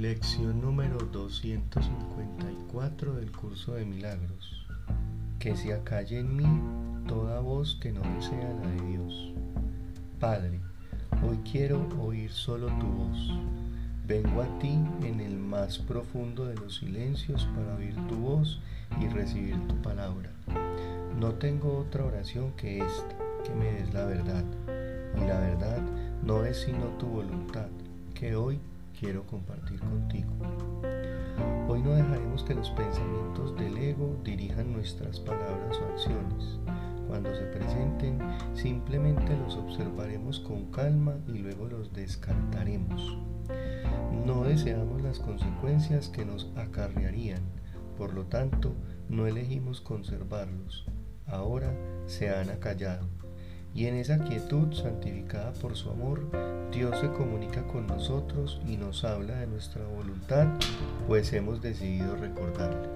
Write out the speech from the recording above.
Lección número 254 del curso de milagros. Que se acalle en mí toda voz que no sea la de Dios. Padre, hoy quiero oír solo tu voz. Vengo a ti en el más profundo de los silencios para oír tu voz y recibir tu palabra. No tengo otra oración que esta, que me des la verdad. Y la verdad no es sino tu voluntad, que hoy quiero compartir contigo. Hoy no dejaremos que los pensamientos del ego dirijan nuestras palabras o acciones. Cuando se presenten, simplemente los observaremos con calma y luego los descartaremos. No deseamos las consecuencias que nos acarrearían, por lo tanto, no elegimos conservarlos. Ahora se han acallado y en esa quietud santificada por su amor, Dios se comunica con nosotros y nos habla de nuestra voluntad, pues hemos decidido recordarle.